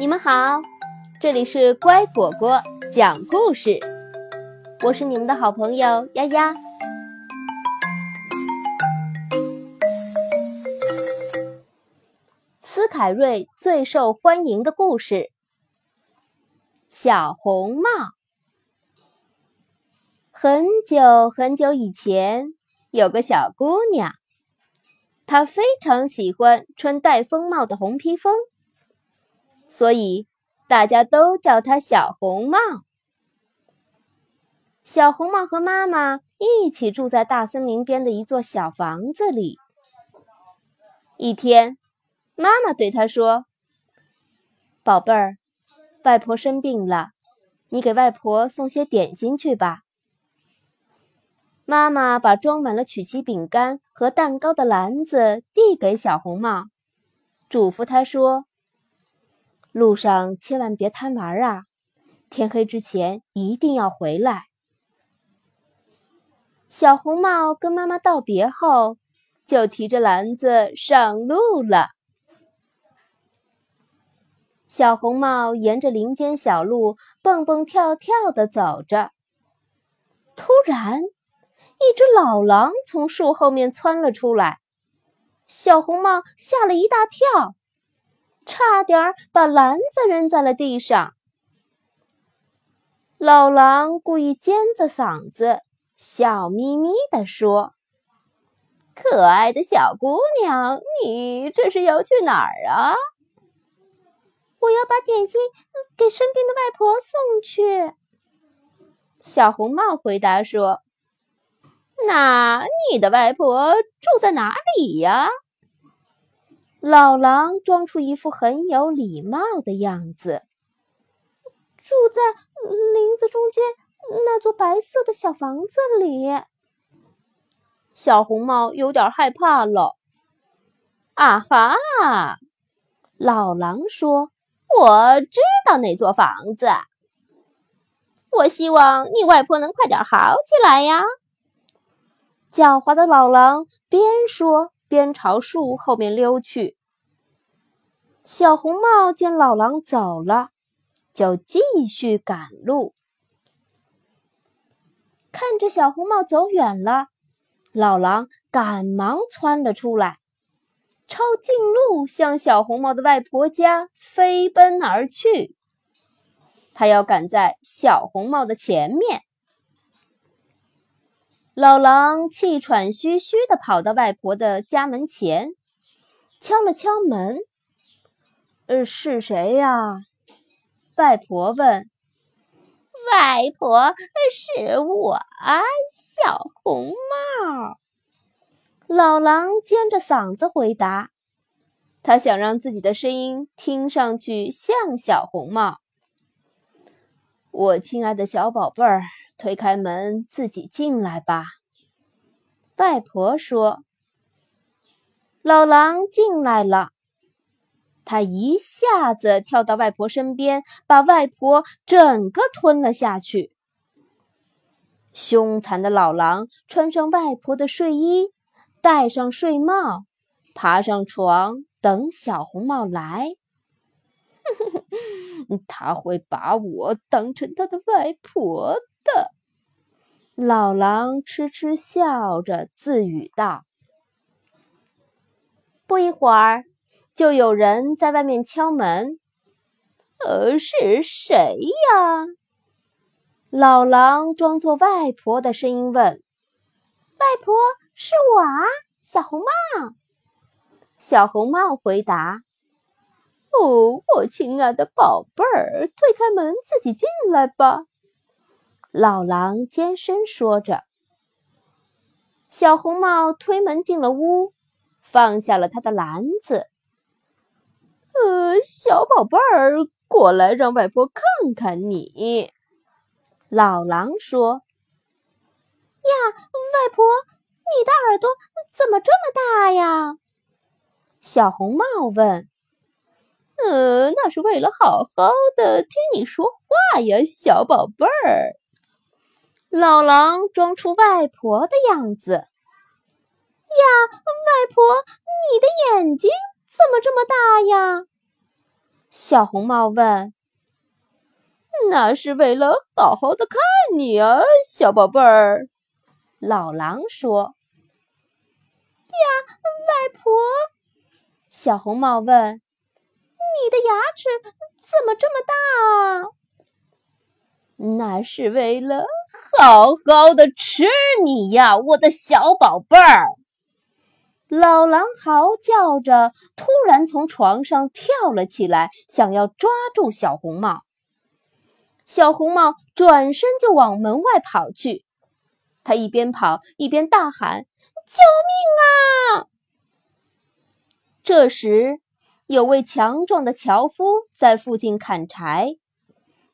你们好，这里是乖果果讲故事，我是你们的好朋友丫丫。斯凯瑞最受欢迎的故事，《小红帽》。很久很久以前，有个小姑娘，她非常喜欢穿带风帽的红披风。所以，大家都叫她小红帽。小红帽和妈妈一起住在大森林边的一座小房子里。一天，妈妈对他说：“宝贝儿，外婆生病了，你给外婆送些点心去吧。”妈妈把装满了曲奇饼干和蛋糕的篮子递给小红帽，嘱咐她说。路上千万别贪玩啊！天黑之前一定要回来。小红帽跟妈妈道别后，就提着篮子上路了。小红帽沿着林间小路蹦蹦跳跳的走着，突然，一只老狼从树后面窜了出来，小红帽吓了一大跳。差点把篮子扔在了地上。老狼故意尖着嗓子，笑眯眯地说：“可爱的小姑娘，你这是要去哪儿啊？”“我要把点心给生病的外婆送去。”小红帽回答说。“那你的外婆住在哪里呀？”老狼装出一副很有礼貌的样子，住在林子中间那座白色的小房子里。小红帽有点害怕了。啊哈！老狼说：“我知道那座房子。我希望你外婆能快点好起来呀。”狡猾的老狼边说。边朝树后面溜去。小红帽见老狼走了，就继续赶路。看着小红帽走远了，老狼赶忙窜了出来，抄近路向小红帽的外婆家飞奔而去。他要赶在小红帽的前面。老狼气喘吁吁地跑到外婆的家门前，敲了敲门。“呃，是谁呀？”外婆问。“外婆，是我啊，小红帽。”老狼尖着嗓子回答。他想让自己的声音听上去像小红帽。“我亲爱的小宝贝儿。”推开门，自己进来吧。外婆说：“老狼进来了。”他一下子跳到外婆身边，把外婆整个吞了下去。凶残的老狼穿上外婆的睡衣，戴上睡帽，爬上床等小红帽来。他会把我当成他的外婆。的老狼痴痴笑着自语道：“不一会儿，就有人在外面敲门。呃，是谁呀？”老狼装作外婆的声音问：“外婆，是我啊，小红帽。”小红帽回答：“哦，我亲爱的宝贝儿，推开门，自己进来吧。”老狼尖声说着，小红帽推门进了屋，放下了他的篮子。呃，小宝贝儿，过来让外婆看看你。老狼说：“呀，外婆，你的耳朵怎么这么大呀？”小红帽问。“呃，那是为了好好的听你说话呀，小宝贝儿。”老狼装出外婆的样子。呀，外婆，你的眼睛怎么这么大呀？小红帽问。那是为了好好的看你啊，小宝贝儿。老狼说。呀，外婆，小红帽问：“你的牙齿怎么这么大啊？”那是为了好好的吃你呀，我的小宝贝儿。老狼嚎叫着，突然从床上跳了起来，想要抓住小红帽。小红帽转身就往门外跑去，他一边跑一边大喊：“救命啊！”这时，有位强壮的樵夫在附近砍柴，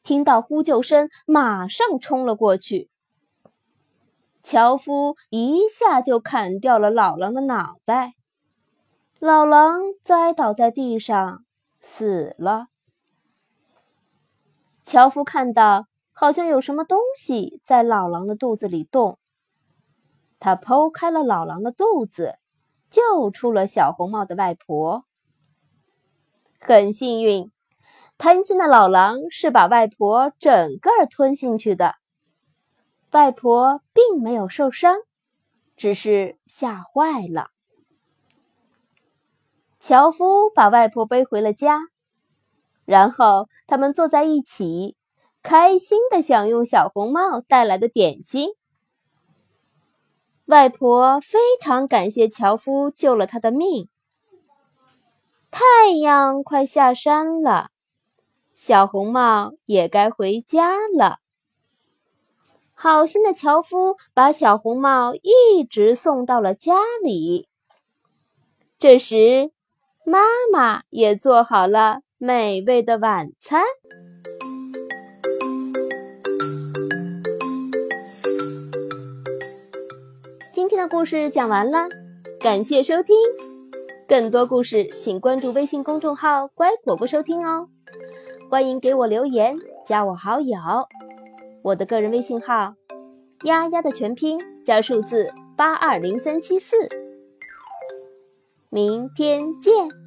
听到呼救声，马上冲了过去。樵夫一下就砍掉了老狼的脑袋，老狼栽倒在地上死了。樵夫看到好像有什么东西在老狼的肚子里动，他剖开了老狼的肚子，救出了小红帽的外婆。很幸运，贪心的老狼是把外婆整个吞进去的。外婆并没有受伤，只是吓坏了。樵夫把外婆背回了家，然后他们坐在一起，开心的享用小红帽带来的点心。外婆非常感谢樵夫救了她的命。太阳快下山了，小红帽也该回家了。好心的樵夫把小红帽一直送到了家里。这时，妈妈也做好了美味的晚餐。今天的故事讲完了，感谢收听。更多故事，请关注微信公众号“乖果果”收听哦。欢迎给我留言，加我好友。我的个人微信号，丫丫的全拼加数字八二零三七四，明天见。